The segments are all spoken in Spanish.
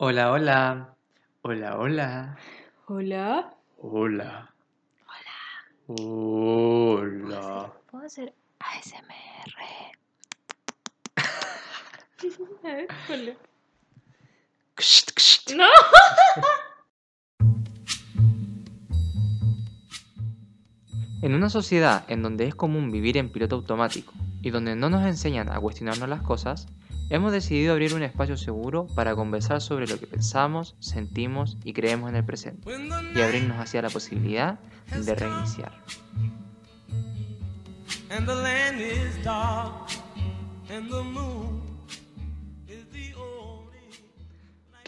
Hola, hola. Hola, hola. Hola. Hola. Hola. ¿Puedo hacer ASMR? Hola. ¡No! En una sociedad en donde es común vivir en piloto automático y donde no nos enseñan a cuestionarnos las cosas, hemos decidido abrir un espacio seguro para conversar sobre lo que pensamos, sentimos y creemos en el presente y abrirnos hacia la posibilidad de reiniciar.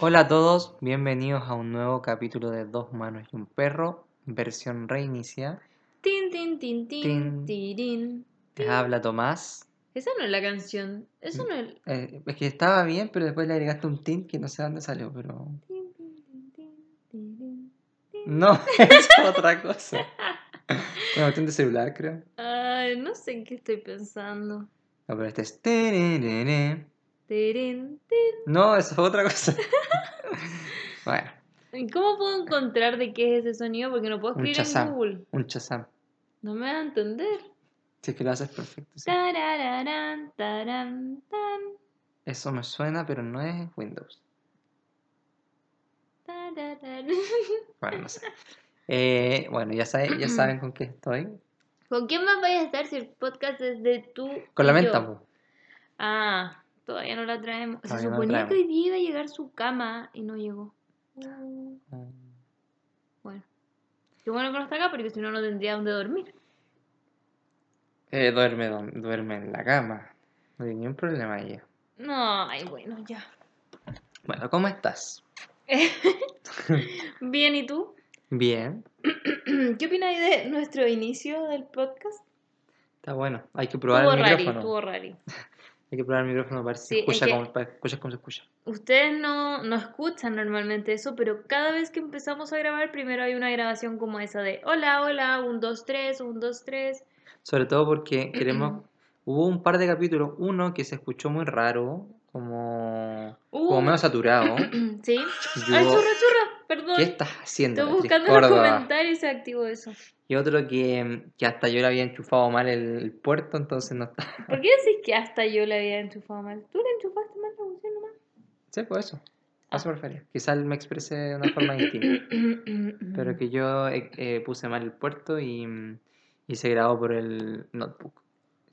Hola a todos, bienvenidos a un nuevo capítulo de Dos Manos y un Perro, versión reinicia. Tin, tin, tin, tin, Tin. tirín. Les habla Tomás. Esa no es la canción. Eso no es. Eh, es que estaba bien, pero después le agregaste un tin que no sé dónde salió, pero... No, es otra cosa. Una cuestión de celular, creo. Ay, no sé en qué estoy pensando. No, pero este es... No, eso es otra cosa. Bueno, ¿Y ¿Cómo puedo encontrar de qué es ese sonido? Porque no puedo un escribir en. Google. Un chazam. No me va a entender. Si es que lo haces perfecto. sí. Tarararán, tarán, tan, Eso me suena, pero no es Windows. tararán. Bueno, no sé. Eh, bueno, ya, saben, ya saben con qué estoy. ¿Con quién más vayas a estar si el podcast es de tú? Con la menta, po. Ah, todavía no la traemos. Se no suponía que hoy día iba a llegar su cama y no llegó. Uh, Mm. bueno. Qué bueno que no está acá porque si no, no tendría dónde dormir. Eh, duerme, duerme en la cama. No hay ningún problema ahí. No, ay, bueno, ya. Bueno, ¿cómo estás? Bien, ¿y tú? Bien. ¿Qué opináis de nuestro inicio del podcast? Está bueno. Hay que probar Tuvo el rari, micrófono. tuvo rari. Hay que probar el micrófono para ver si Sí, es como, para escuchar cómo se escucha. Ustedes no, no escuchan normalmente eso, pero cada vez que empezamos a grabar, primero hay una grabación como esa de hola, hola, un, dos, tres, un, dos, tres. Sobre todo porque queremos. Hubo un par de capítulos. Uno que se escuchó muy raro, como. como Uh. medio saturado. ¿Sí? Yo- ¡Ay, churro, churro! Perdón. ¿Qué estás haciendo? Estoy buscando los comentarios y se activó eso. Y otro que, que hasta yo le había enchufado mal el, el puerto, entonces no está. ¿Por qué decís que hasta yo le había enchufado mal? ¿Tú le enchufaste mal la función nomás? Sí, pues eso. A Ah. eso me refería. Quizás me expresé de una forma distinta. Pero que yo eh, eh, puse mal el puerto y, mm, y se grabó por el notebook.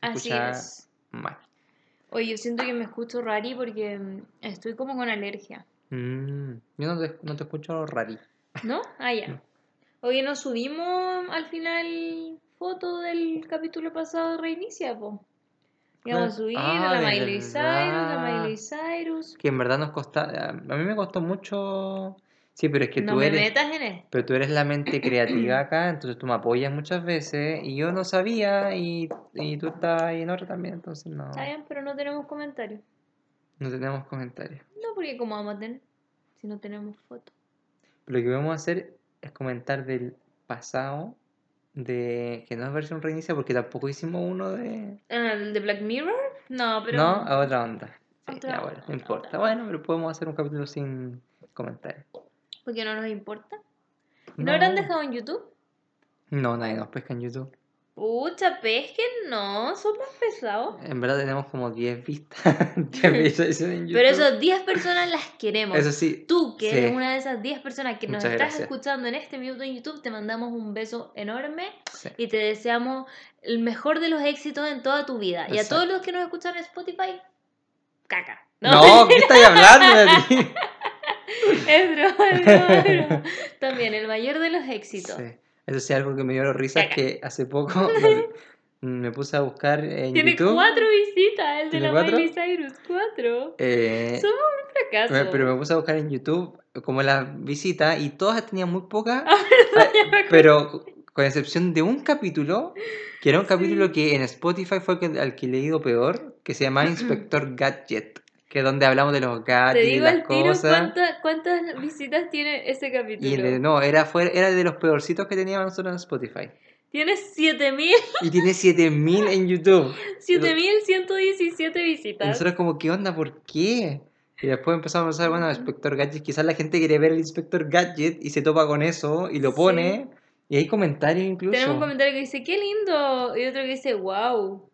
Así escucha es. mal. Oye, yo siento que me escucho rari porque mm, estoy como con alergia. Mm, yo no te, no te escucho rari. ¿No? Ah, ya. No. Oye, nos subimos al final foto del capítulo pasado de Reinicia, po. Íbamos a subir Ah, a la Miley Cyrus, la. Miley Cyrus. Que en verdad nos costa. A mí me costó mucho. Sí, pero es que no tú me eres. metas en esto. Pero tú eres la mente creativa acá, entonces tú me apoyas muchas veces y yo no sabía y, y tú estás ahí en otra también, entonces no, Está bien, pero no tenemos comentarios. no tenemos comentarios. No, porque ¿cómo vamos a tener si no tenemos foto? Lo que vamos a hacer es comentar del pasado, de que no es versión reinicia porque tampoco hicimos uno de... Ah, ¿El de Black Mirror? No, pero... No, a otra onda. Sí, Otra ya bueno, no importa. Bueno, pero podemos hacer un capítulo sin comentarios. Porque no nos importa. ¿Y no, habrán dejado en YouTube? No, nadie nos pesca en YouTube. Pucha, pesquen, no, son más pesados. En verdad tenemos como 10 vistas, 10 visualizaciones en YouTube. Pero esas 10 personas las queremos. Eso sí, Tú, que Sí. eres una de esas 10 personas que nos estás gracias. escuchando en este minuto en YouTube, te mandamos un beso enorme sí. y te deseamos el mejor de los éxitos en toda tu vida. Y a todos los que nos escuchan en Spotify, caca. No, ¿qué estás hablando de ti? es broma, es broma, es broma. También el mayor de los éxitos. Sí. Eso sí, algo que me dio risa es que hace poco me, me puse a buscar en Tiene YouTube. cuatro visitas, el de ¿Tiene la cuatro? Miley Cyrus, cuatro. eh, Somos un fracaso. me- pero me puse a buscar en YouTube como las visitas y todas tenían muy pocas, Ah, pero con excepción de un capítulo, que era un Sí. capítulo que en Spotify fue al que le he ido peor, que se llama Inspector Gadget, que donde hablamos de los gadgets y digo las al tiro cosas. cuánta- cuántas visitas tiene ese capítulo. Y el- no, era, fue, era de los peorcitos que teníamos nosotros en Spotify. Tiene 7000, Y tiene 7000 en YouTube. 7117 Y visitas. nosotros como, ¿qué onda? ¿Por qué? Y después empezamos a pensar, bueno, Inspector Gadget, quizás la gente quiere ver el Inspector Gadget y se topa con eso y lo Sí. pone. Y hay comentarios incluso. Tenemos un comentario que dice, qué lindo. Y otro que dice, wow.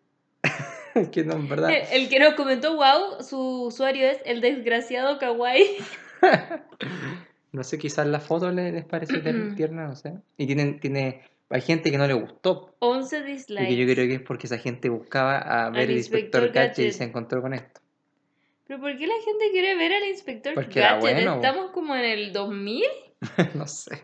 que no, en verdad. El, el que nos comentó wow, su usuario es el desgraciado kawaii. No sé, quizás la foto le- les parece tierna, no sé. Y tienen, tiene, hay gente que no le gustó. 11 Y que yo dislikes. creo que es porque esa gente buscaba a ver Al el Inspector Inspector Gadget y se encontró con esto. Pero ¿por qué la gente quiere ver al inspector Porque Gadget? bueno. Estamos como en el 2000. no sé.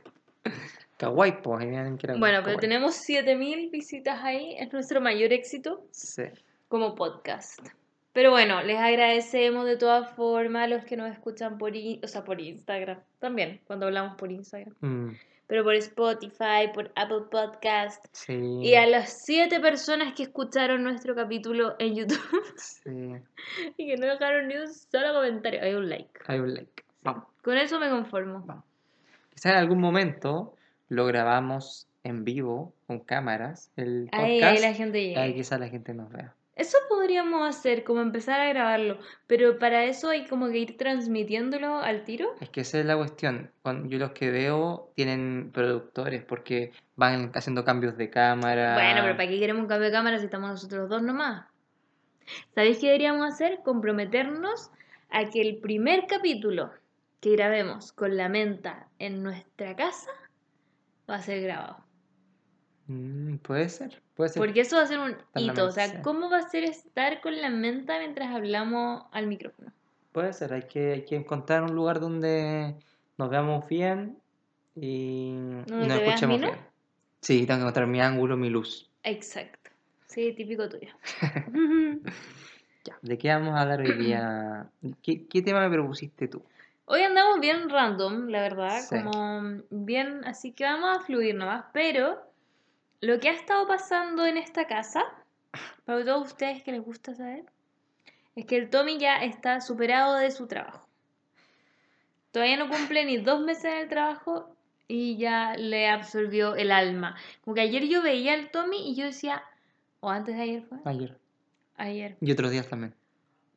Kawaii, pues, Bueno, pero kawaii. tenemos 7000 visitas ahí. Es nuestro mayor éxito Sí. Como podcast. Pero bueno, les agradecemos de todas formas a los que nos escuchan por, o sea, por Instagram. También, cuando hablamos por Instagram. Mm, Pero por Spotify, por Apple Podcast. sí. Y a las 7 personas que escucharon nuestro capítulo en YouTube Sí. y que no dejaron ni un solo comentario. Hay un like. Hay un like. Vamos. Con eso me conformo. Vamos. Quizás en algún momento lo grabamos en vivo con cámaras, el podcast. Ahí, ahí la gente llega. ahí quizás la gente nos vea. Eso podríamos hacer, como empezar a grabarlo, pero para eso hay como que ir transmitiéndolo al tiro. Es que esa es la cuestión. Cuando yo los que veo tienen productores porque van haciendo cambios de cámara. Bueno, pero ¿para qué queremos un cambio de cámara si estamos nosotros dos nomás? ¿Sabéis qué deberíamos hacer? Comprometernos a que el primer capítulo que grabemos con la menta en nuestra casa va a ser grabado. Mm, puede ser, puede ser. Porque eso va a ser un hito. O sí. sea, ¿cómo va a ser estar con la menta mientras hablamos al micrófono? Puede ser, hay que, hay que encontrar un lugar donde nos veamos bien y, y ¿Donde nos escuchemos bien. Sí, tengo que encontrar mi ángulo, mi luz. Exacto. Sí, típico tuyo. Ya, ¿de qué vamos a hablar hoy día? ¿Qué, qué tema me propusiste tú? Hoy andamos bien random, la verdad, Sí. como bien, así que vamos a fluir nomás, pero lo que ha estado pasando en esta casa, para todos ustedes que les gusta saber, es que el Tommy ya está superado de su trabajo. Todavía no cumple ni dos meses en el trabajo y ya le absorbió el alma. Como que ayer yo veía al Tommy y yo decía, o antes de ayer fue, Ayer. ayer, Y otros días también.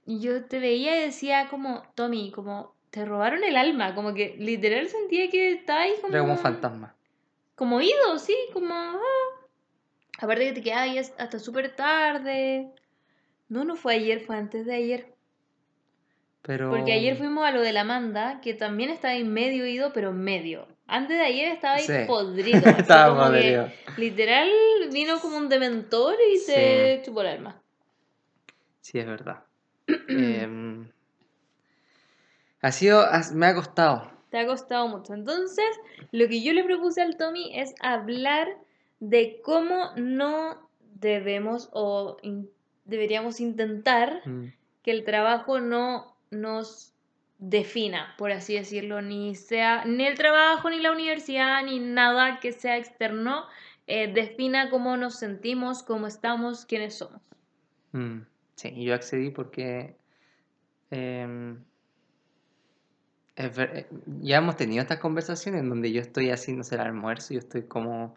y yo te veía y decía como, Tommy, como te robaron el alma, como que literal sentía que estaba ahí como... Era como un fantasma. Como ido, sí, como... Aparte que te quedabas hasta súper tarde. No, no fue ayer, fue antes de ayer. Pero... Porque ayer fuimos a lo de la Amanda, que también estaba ahí medio ido, pero medio. Antes de ayer estaba ahí Sí. podrido. Estaba como que. Literal vino como un dementor y se chupó el alma. Sí, es verdad. Em, ha sido... me ha costado. Te ha costado mucho. Entonces, lo que yo le propuse al Tommy es hablar de cómo no debemos o in- deberíamos intentar Mm, que el trabajo no nos defina, por así decirlo, ni sea ni el trabajo, ni la universidad, ni nada que sea externo eh, defina cómo nos sentimos, cómo estamos, quiénes somos. mm. Sí, y yo accedí porque... em, ver- eh, ya hemos tenido estas conversaciones en donde yo estoy haciendo el almuerzo yo estoy como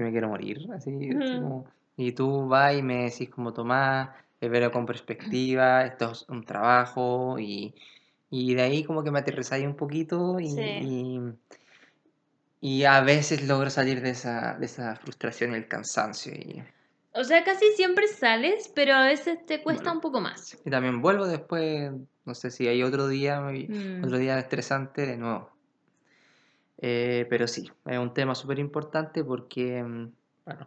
que me quiero morir, así, como- y tú vas y me decís como Tomás, verlo con perspectiva, esto es un trabajo y, y de ahí como que me aterrizáis un poquito y, Sí. y, y a veces logro salir de esa, de esa frustración y el cansancio y, O sea, casi siempre sales, pero a veces te cuesta Bueno. un poco más. y también vuelvo después, no sé si hay otro día, Mm. otro día estresante de nuevo. Eh, pero sí, es un tema súper importante porque, mm, bueno,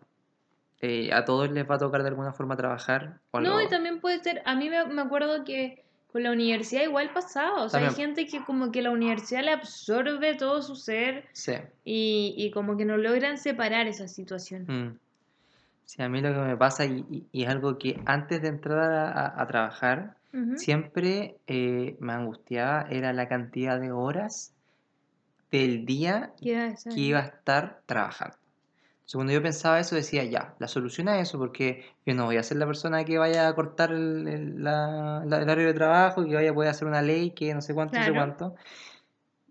eh, a todos les va a tocar de alguna forma trabajar. o No, y también puede ser, a mí me, me acuerdo que con la universidad igual pasaba, o sea, hay gente que como que la universidad le absorbe todo su ser Sí. y, y como que no logran separar esa situación. mm. Sí, a mí lo que me pasa, y, y- y es algo que antes de entrar a, trabajar, siempre eh, me angustiaba, era la cantidad de horas del día que iba a estar trabajando. Entonces, cuando yo pensaba eso, decía, ya, la solución a eso, porque yo no voy a ser la persona que vaya a cortar el, el- la- la- el horario de trabajo, que vaya a poder hacer una ley, que no sé cuánto, no sé Claro. cuánto.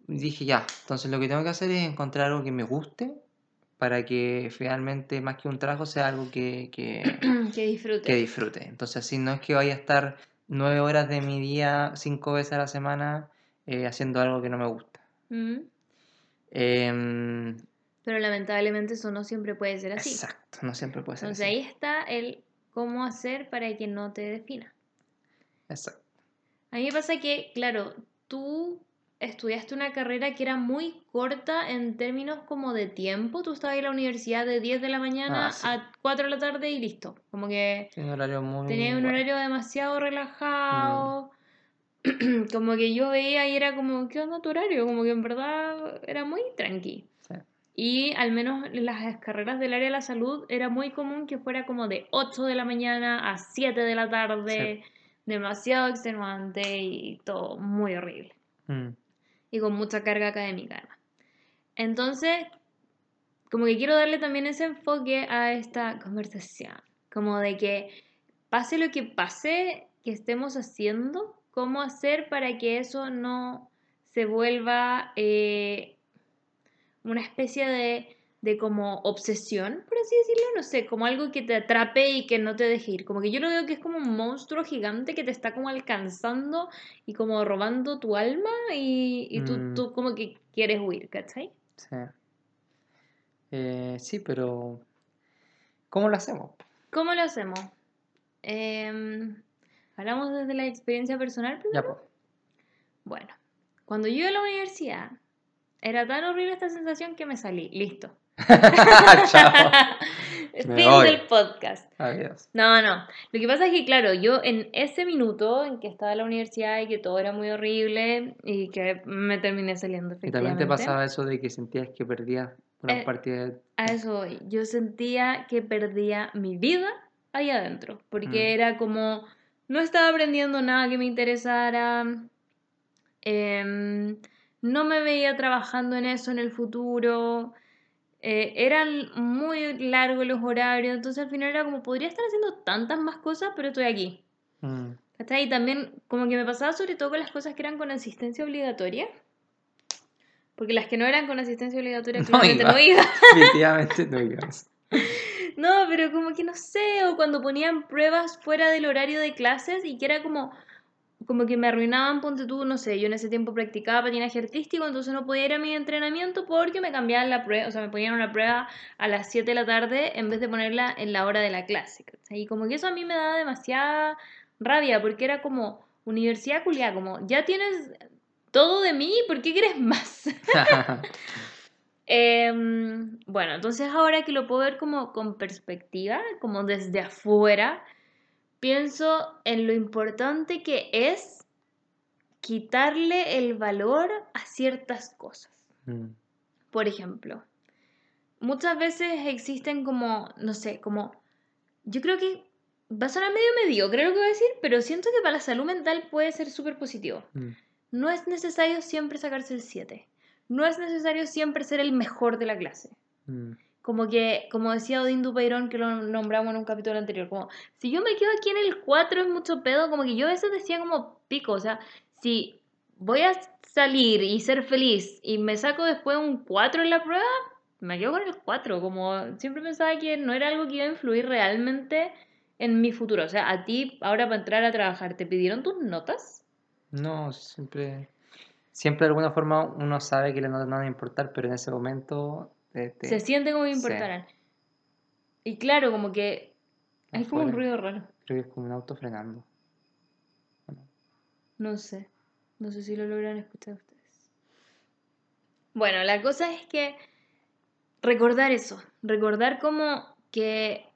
Y dije, ya, entonces lo que tengo que hacer es encontrar algo que me guste, para que finalmente, más que un trabajo, sea algo que, que, que disfrute. que disfrute. Entonces, así no es que vaya a estar nueve horas de mi día cinco veces a la semana eh, haciendo algo que no me gusta. Mm. Em, Pero lamentablemente eso no siempre puede ser así. exacto, no siempre puede ser Entonces así. ahí está el cómo hacer para que no te defina. Exacto. A mí me pasa que, claro, tú estudiaste una carrera que era muy corta en términos como de tiempo. Tú estabas en la universidad de 10 de la mañana Ah, sí. a 4 de la tarde y listo. Como que Tiene un horario muy tenía un horario demasiado relajado. Como que yo veía y era como, ¿qué onda tu horario? Como que en verdad era muy tranqui. Sí. Y al menos en las carreras del área de la salud era muy común que fuera como de 8 de la mañana a 7 de la tarde, demasiado extenuante y todo muy horrible. Mm, Y con mucha carga académica además. Entonces, como que quiero darle también ese enfoque a esta conversación. Como de que pase lo que pase que estemos haciendo, cómo hacer para que eso no se vuelva eh, una especie de, de como obsesión, por así decirlo, no sé, como algo que te atrape y que no te deje ir. Como que yo lo veo que es como un monstruo gigante que te está como alcanzando y como robando tu alma y, y tú, Mm. tú como que quieres huir, ¿cachai? sí. Eh, sí, pero ¿cómo lo hacemos? ¿Cómo lo hacemos? Em, ¿Hablamos desde la experiencia personal primero? Ya, pues. Bueno, cuando yo iba a la universidad, era tan horrible esta sensación que me salí. Listo. Chao. Fin del podcast. Adiós. No, no. Lo que pasa es que, claro, yo en ese minuto en que estaba en la universidad y que todo era muy horrible y que me terminé saliendo Y también te efectivamente, pasaba eso de que sentías que perdías una Eh, parte de... A eso voy. Yo sentía que perdía mi vida ahí adentro, porque Mm. era como, no estaba aprendiendo nada que me interesara, em, no me veía trabajando en eso en el futuro, eh, eran muy largos los horarios, entonces al final era como, podría estar haciendo tantas más cosas, pero estoy aquí. Mm, ¿Cachai? Y también como que me pasaba sobre todo con las cosas que eran con asistencia obligatoria. Porque las que no eran con asistencia obligatoria No claramente iba. no iba. Definitivamente no ibas. No, pero como que no sé, o cuando ponían pruebas fuera del horario de clases y que era como, como que me arruinaban, ponte tú, no sé, yo en ese tiempo practicaba patinaje artístico, entonces no podía ir a mi entrenamiento porque me cambiaban la prueba, o sea, me ponían una prueba a las 7 de la tarde en vez de ponerla en la hora de la clase. ¿cachai? Y como que eso a mí me daba demasiada rabia porque era como, universidad culiada, como, ya tienes todo de mí, ¿por qué quieres más? Em, bueno, entonces ahora que lo puedo ver como con perspectiva, como desde afuera, pienso en lo importante que es quitarle el valor a ciertas cosas. Mm, Por ejemplo, muchas veces existen como, no sé, como, yo creo que va a sonar medio mediocre lo que voy a decir, pero siento que para la salud mental puede ser súper positivo. mm, No es necesario siempre sacarse el 7. No es necesario siempre ser el mejor de la clase. mm. Como que, como decía Odín Dupeirón, que lo nombramos en un capítulo anterior, como, si yo me quedo aquí en el 4 es mucho pedo, como que yo a veces decía como pico, o sea, si voy a salir y ser feliz y me saco después un 4 en la prueba, me quedo con el 4, como siempre pensaba que no era algo que iba a influir realmente en mi futuro. O sea, a ti, ahora para entrar a trabajar, ¿te pidieron tus notas? No, siempre... Siempre de alguna forma uno sabe que le no, no van a importar, pero en ese momento... eh, te- Se siente como que sí. importaran. Y claro, como que hay como un ruido raro. Creo que es como un auto frenando. No sé. No sé si lo logran escuchar ustedes. Bueno, la cosa es que recordar eso. Recordar como que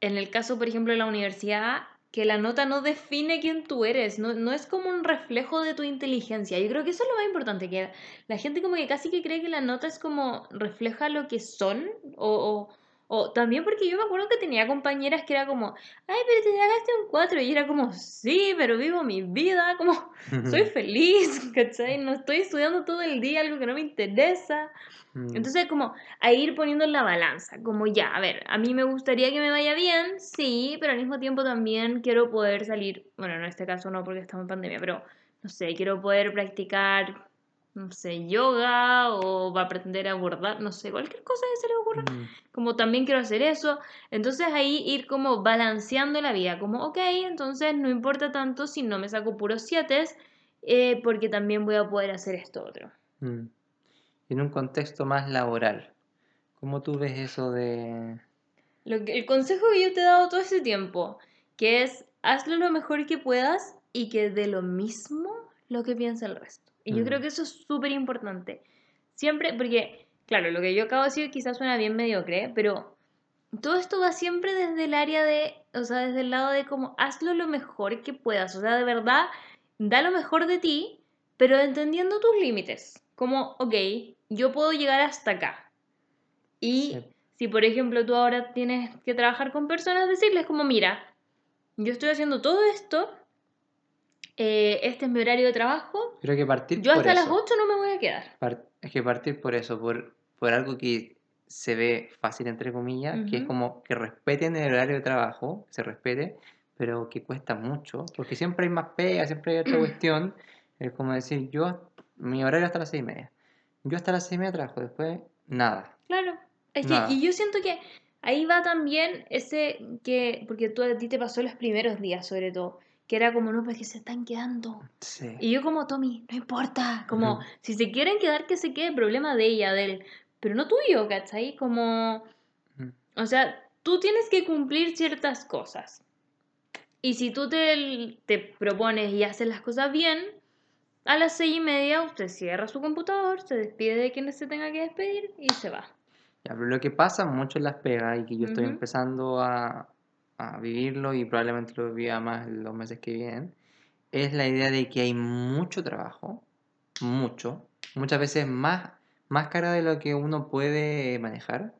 en el caso, por ejemplo, de la universidad, que la nota no define quién tú eres. No, no es como un reflejo de tu inteligencia. Yo creo que eso es lo más importante. Que la gente como que casi que cree que la nota es como refleja lo que son. O, o, o también porque yo me acuerdo que tenía compañeras que era como, ay, pero te sacaste un 4. Y era como, sí, pero vivo mi vida. Como, soy feliz, ¿cachai? No estoy estudiando todo el día algo que no me interesa. Mm, Entonces, como a ir poniendo en la balanza, como ya, a ver, a mí me gustaría que me vaya bien, sí, pero al mismo tiempo también quiero poder salir, bueno, en este caso no porque estamos en pandemia, pero no sé, quiero poder practicar no sé, yoga o va a aprender a bordar, no sé, cualquier cosa que se le ocurra. Mm, Como también quiero hacer eso. Entonces ahí ir como balanceando la vida, como, ok, entonces no importa tanto si no me saco puros siete, porque también voy a poder hacer esto otro. mm. En un contexto más laboral, ¿cómo tú ves eso de... Lo que, el consejo que yo te he dado todo ese tiempo, que es hazlo lo mejor que puedas y que de lo mismo lo que piensa el resto. Y yo creo que eso es súper importante. Siempre, porque, claro, lo que yo acabo de decir quizás suena bien mediocre, pero todo esto va siempre desde el área de, o sea, desde el lado de como hazlo lo mejor que puedas. O sea, de verdad, da lo mejor de ti, pero entendiendo tus límites. Como, ok, yo puedo llegar hasta acá. Y Sí. si, por ejemplo, tú ahora tienes que trabajar con personas, decirles como, mira, yo estoy haciendo todo esto, eh, este es mi horario de trabajo, Creo que partir yo por hasta las eso. 8 no me voy a quedar. Par- es que partir por eso, por, por algo que se ve fácil, entre comillas, que es como que respeten el horario de trabajo, que se respete, pero que cuesta mucho, porque siempre hay más pega, siempre hay otra cuestión. Es como decir, yo, mi horario hasta las seis y media. Yo hasta las seis y media trabajo, después nada. Claro. Es que, Nada. y yo siento que ahí va también ese que, porque tú a ti te pasó los primeros días sobre todo, que era como, no, pues que se están quedando. Sí. Y yo como, Tommy, no importa, como, Ujú. si se quieren quedar, que se quede, problema de ella, de él, pero no tuyo, ¿cachai? Como, Mm. o sea, tú tienes que cumplir ciertas cosas. Y si tú te, te propones y haces las cosas bien, a las seis y media usted cierra su computador, se despide de quien se tenga que despedir y se va. Ya, pero lo que pasa mucho en las pegas y que yo estoy Ujú. empezando a, a vivirlo y probablemente lo viva más los meses que vienen, es la idea de que hay mucho trabajo, mucho, muchas veces más, más cara de lo que uno puede manejar.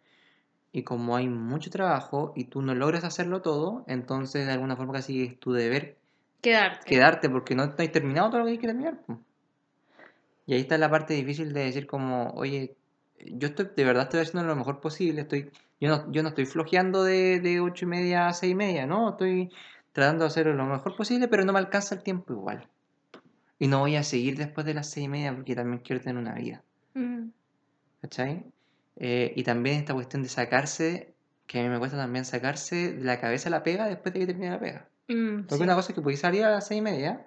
Y como hay mucho trabajo y tú no logras hacerlo todo, entonces de alguna forma casi es tu deber Quedarte. quedarte porque no has terminado todo lo que hay que terminar. Y ahí está la parte difícil de decir como, oye, yo estoy, de verdad estoy haciendo lo mejor posible, estoy, yo no, yo no estoy flojeando de, de ocho y media a seis y media, no, estoy tratando de hacerlo lo mejor posible, pero no me alcanza el tiempo igual. Y no voy a seguir después de las seis y media porque también quiero tener una vida, Mm. ¿cachai? Eh, y también esta cuestión de sacarse, que a mí me cuesta también sacarse de la cabeza la pega después de que termine la pega. Mm, Porque sí. una cosa es que podéis salir a las seis y media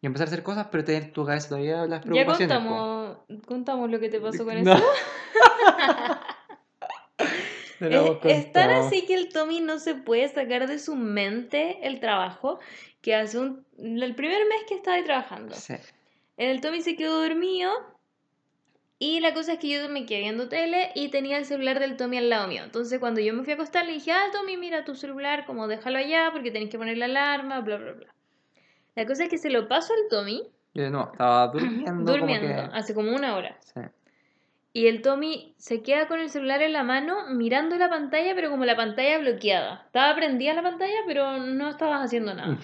y empezar a hacer cosas, pero tener tu cabeza todavía las Ya preocupaciones. po. contamos, contamos lo que te pasó con No. eso. No Es, es tan así que el Tommy no se puede sacar de su mente el trabajo que hace un, el primer mes que estaba ahí trabajando. Sí. El Tommy se quedó dormido y la cosa es que yo me quedé viendo tele y tenía el celular del Tommy al lado mío. Entonces cuando yo me fui a acostar le dije, ah, Tommy, mira tu celular, como déjalo allá porque tenés que poner la alarma, bla, bla, bla. La cosa es que se lo paso al Tommy Yo no, estaba durmiendo. durmiendo Como que... hace como una hora. Sí. Y el Tommy se queda con el celular en la mano mirando la pantalla, pero como la pantalla bloqueada. Estaba prendida la pantalla, pero no estabas haciendo nada.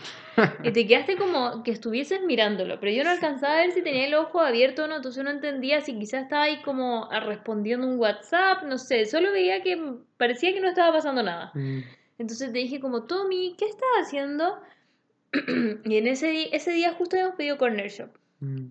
Y te quedaste como que estuvieses mirándolo, pero yo no alcanzaba a ver si tenía el ojo abierto o no, entonces no entendía si quizás estaba ahí como respondiendo un WhatsApp, no sé, solo veía que parecía que no estaba pasando nada. Mm. Entonces te dije como, Tommy, ¿qué estás haciendo? y en ese, ese día justo habíamos pedido Corner Shop. Mm.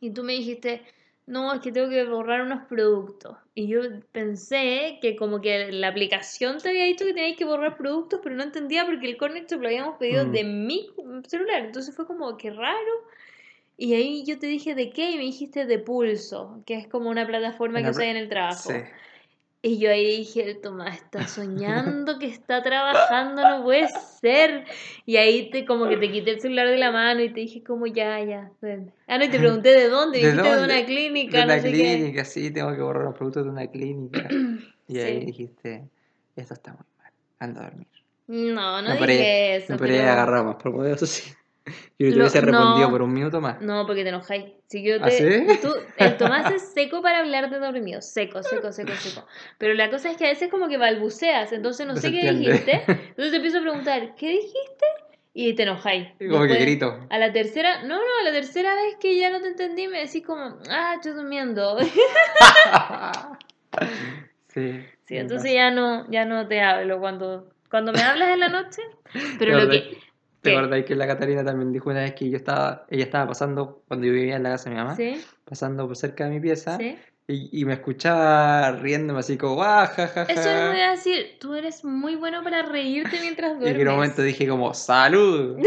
Y tú me dijiste, no, es que tengo que borrar unos productos. Y yo pensé que como que la aplicación te había dicho que tenías que borrar productos, pero no entendía porque el Shop lo habíamos pedido Mm. de mi celular. Entonces fue como, qué raro. Y ahí yo te dije, ¿de qué? Y me dijiste de Pulso, que es como una plataforma Una que usa pla- en el trabajo. Sí. Y yo ahí dije, Tomás está soñando que está trabajando, no puede ser. Y ahí te como que te quité el celular de la mano y te dije como ya, ya, duerme. Ah, no, y te pregunté de dónde, ¿De dijiste de dónde? una clínica, De no una sé qué. clínica, sí, tengo que borrar los productos de una clínica. Y ahí Sí. dijiste, esto está muy mal, ando a dormir. No, no, No dije eso. No pero- agarrar más por poder, eso sí. Yo te Lo- hubiese respondido no. por un minuto más. No, porque te enojáis. Si yo ¿Ah, sí? tú- el Tomás es seco para hablar de dormido. Seco, seco, seco, seco. Pero la cosa es que a veces como que balbuceas, entonces no No sé se qué entiende. dijiste. Entonces te empiezo a preguntar, ¿qué dijiste? Y te enojáis. Como que grito. A la tercera, no, no, a la tercera vez que ya no te entendí, me decís como, ah, estoy durmiendo. sí. Sí, entonces ya no, ya no te hablo cuando, cuando me hablas en la noche. Pero lo que, ¿Te acuerdas que la Catarina también dijo una vez que yo estaba, ella estaba pasando, cuando yo vivía en la casa de mi mamá, ¿Sí? pasando por cerca de mi pieza, ¿Sí? y, y me escuchaba riéndome así como, ¡ah, ja, ja, Eso ja". voy a decir, tú eres muy bueno para reírte mientras Y duermes. en un momento dije como, ¡salud!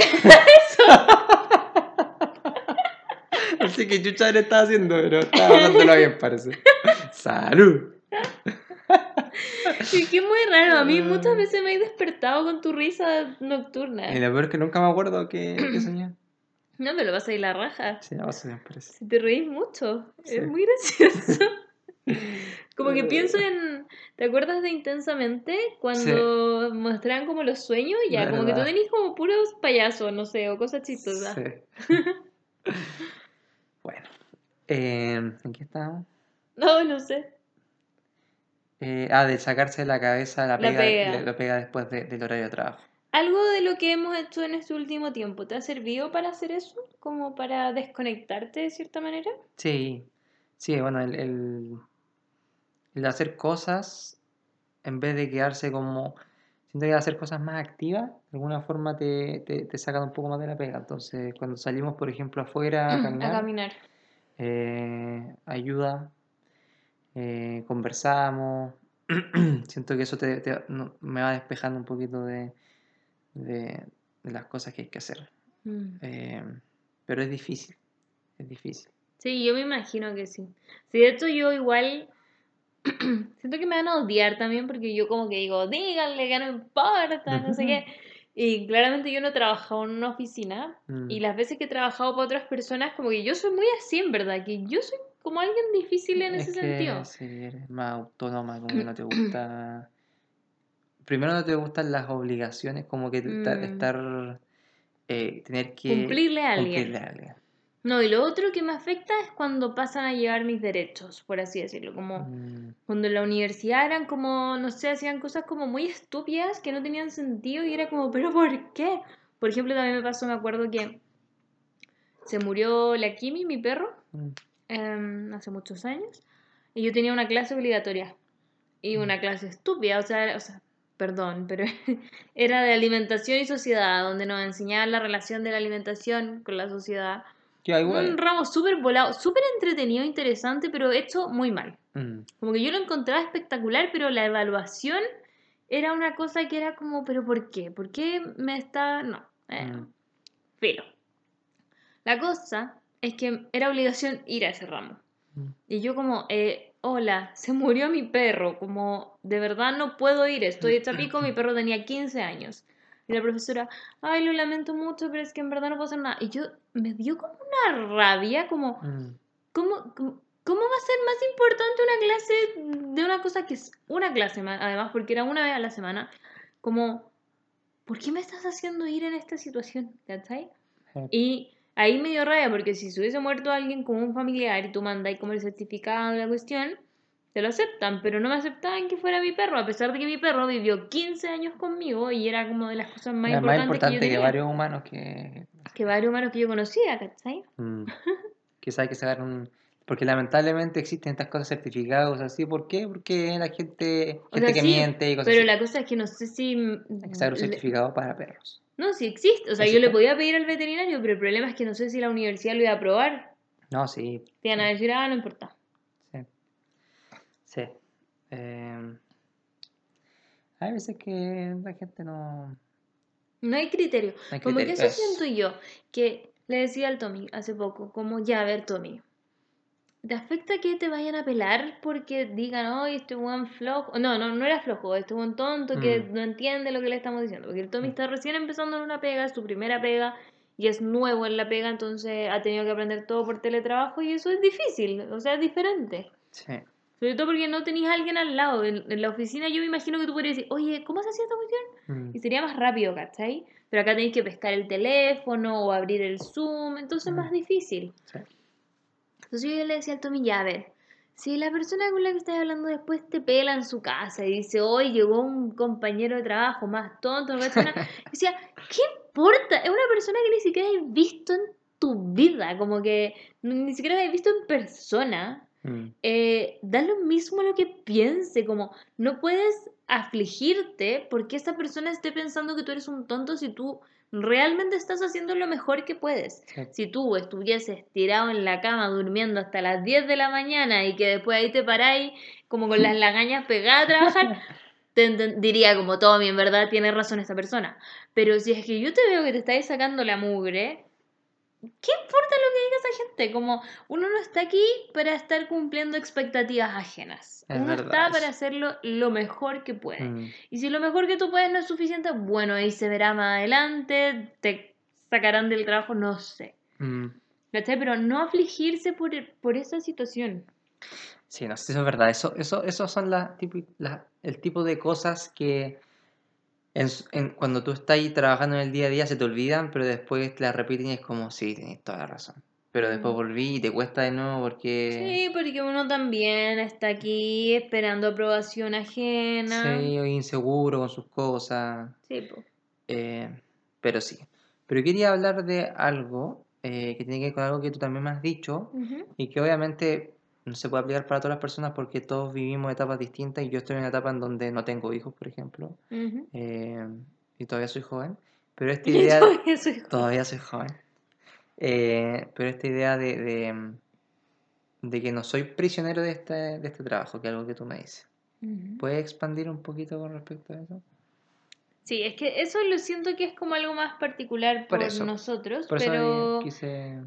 Así que chucha le estaba haciendo, pero estaba pasándolo bien, parece. ¡Salud! Sí, que muy raro. A mí Ah. muchas veces me he despertado con tu risa nocturna. Y lo peor es que nunca me acuerdo que, que soñé. No me lo vas a ir la raja. Sí, la paso bien, parece. Si te reís mucho. Sí. Es muy gracioso. Como que pienso en. ¿Te acuerdas de Intensamente? Cuando mostraban como los sueños, ya, como que tú tenías como puros payasos, no sé, o cosas chistosas. Sí. bueno. Eh, ¿En qué estábamos? No, no sé. Eh, ah, de sacarse de la cabeza la La pega, la- pega después de- del horario de trabajo. ¿Algo de lo que hemos hecho en este último tiempo te ha servido para hacer eso? ¿Como para desconectarte de cierta manera? Sí, sí, bueno, el, el, el hacer cosas en vez de quedarse como... Siento que hacer cosas más activas, de alguna forma te, te, te sacan un poco más de la pega. Entonces, cuando salimos, por ejemplo, afuera a A caminar, caminar. eh, ayuda, eh, conversamos. Siento que eso te, te- no- me va despejando un poquito de, de, de las cosas que hay que hacer. Mm. Eh, pero es difícil, es difícil. Sí, yo me imagino que sí. Sí, de hecho yo igual siento que me van a odiar también porque yo como que digo, díganle que no importa, no sé qué. Y claramente yo no he trabajado en una oficina Mm. y las veces que he trabajado para otras personas como que yo soy muy así en verdad, que yo soy como alguien difícil en Es ese que sentido. si eres más autónoma, como que no te gusta. Primero no te gustan las obligaciones, como que estar, Mm. estar, eh, tener que Cumplirle a alguien. cumplirle a alguien. No, y lo otro que me afecta es cuando pasan a llevar mis derechos, por así decirlo, como Mm, cuando en la universidad eran como, no sé, hacían cosas como muy estúpidas que no tenían sentido y era como, pero ¿por qué? Por ejemplo, también me pasó, me acuerdo que se murió la Kimi, mi perro, mm, em, hace muchos años, y yo tenía una clase obligatoria y una clase estúpida, o sea, o sea, perdón, pero era de alimentación y sociedad, donde nos enseñaban la relación de la alimentación con la sociedad. Igual. Un ramo súper volado, súper entretenido, interesante, pero hecho muy mal. mm, Como que yo lo encontraba espectacular, pero la evaluación era una cosa que era como, ¿pero por qué? ¿Por qué me está...? No. Eh, mm, Pero. La cosa es que era obligación ir a ese ramo. mm. Y yo como, eh, hola, se murió mi perro, como, de verdad no puedo ir, estoy hecha pico, mi perro tenía 15 años. Y la profesora, ay, lo lamento mucho, pero es que en verdad no puedo hacer nada. Y yo me dio como una rabia, como, mm. ¿Cómo, cómo, cómo va a ser más importante una clase de una cosa que es una clase, además, porque era una vez a la semana? Como, ¿por qué me estás haciendo ir en esta situación? ¿Cachai? Y ahí me dio rabia, porque si se hubiese muerto alguien como un familiar y tú mandáis como el certificado de la cuestión, te lo aceptan, pero no me aceptaban que fuera mi perro, a pesar de que mi perro vivió 15 años conmigo y era como de las cosas más más importantes importante que que, yo tenía. varios humanos que, Que varios humanos que yo conocía, ¿cachai? mm, quizá hay que sacar un... Porque lamentablemente existen estas cosas certificadas así. ¿Por qué? Porque la gente, O gente sea, que sí, miente y cosas Pero así. la cosa es que no sé si... Hay que sacar un le- certificado para perros. No, sí existe. O sea, yo le podía pedir al veterinario, pero el problema es que no sé si la universidad lo iba a aprobar. No, sí, Te iban a decir, ah, no importa. sí. Sí. Eh, hay veces que la gente no... No hay criterio. no hay Como que criterio. eso siento yo. Que le decía al Tommy hace poco, como, ya, a ver, Tommy. ¿Te afecta que te vayan a pelar porque digan, oye, este buen flojo? No, no, no era flojo, este buen tonto que Mm. no entiende lo que le estamos diciendo. Porque el Tommy está recién empezando en una pega, es su primera pega, y es nuevo en la pega, entonces ha tenido que aprender todo por teletrabajo y eso es difícil, o sea, es diferente. Sí. Sobre todo porque no tenías a alguien al lado. En, en la oficina yo me imagino que tú podrías decir, oye, ¿cómo se hacía esta cuestión? Mm. Y sería más rápido, ¿cachai? Pero acá tenéis que pescar el teléfono o abrir el Zoom, entonces es más difícil. Sí. Entonces yo le decía al Tommy, ya, a ver, si la persona con la que estás hablando después te pela en su casa y dice, hoy llegó un compañero de trabajo más tonto, no cacha nada", yo decía, ¿qué importa? Es una persona que ni siquiera has visto en tu vida, como que ni siquiera la has visto en persona Mm. eh, da lo mismo lo que piense, como no puedes afligirte porque esa persona esté pensando que tú eres un tonto si tú realmente estás haciendo lo mejor que puedes. Sí. Si tú estuvieses tirado en la cama durmiendo hasta las 10 de la mañana y que después ahí te paráis como con las lagañas pegadas a trabajar, te diría como Tommy, en verdad tiene razón esta persona. Pero si es que yo te veo que te estáis sacando la mugre, ¿qué importa lo que diga esa gente? Como uno no está aquí para estar cumpliendo expectativas ajenas. Es uno verdad está eso. para hacerlo lo mejor que puede. Mm, Y si lo mejor que tú puedes no es suficiente, bueno, ahí se verá más adelante, te sacarán del trabajo, no sé. mm. Pero no afligirse por, por esa situación. Sí, no, eso es verdad. Eso, eso, esos son la- el tipo de cosas que en s- en- cuando tú estás ahí trabajando en el día a día se te olvidan, pero después te las repiten y es como, sí, tienes toda la razón. Pero después Mm. volví y te cuesta de nuevo porque Sí, porque uno también está aquí esperando aprobación ajena. sí, o inseguro con sus cosas. Sí, po. eh, pero sí. Pero quería hablar de algo eh, que tiene que ver con algo que tú también me has dicho y que obviamente no se puede aplicar para todas las personas porque todos vivimos etapas distintas y yo estoy en una etapa en donde no tengo hijos, por ejemplo, eh, y todavía soy joven, pero esta idea, todavía soy joven. todavía soy joven, eh, pero esta idea de, de, de que no soy prisionero de este, de este trabajo, que es algo que tú me dices. ¿Puedes expandir un poquito con respecto a eso? Sí, es que eso lo siento que es como algo más particular Por nosotros, Por eso pero... quise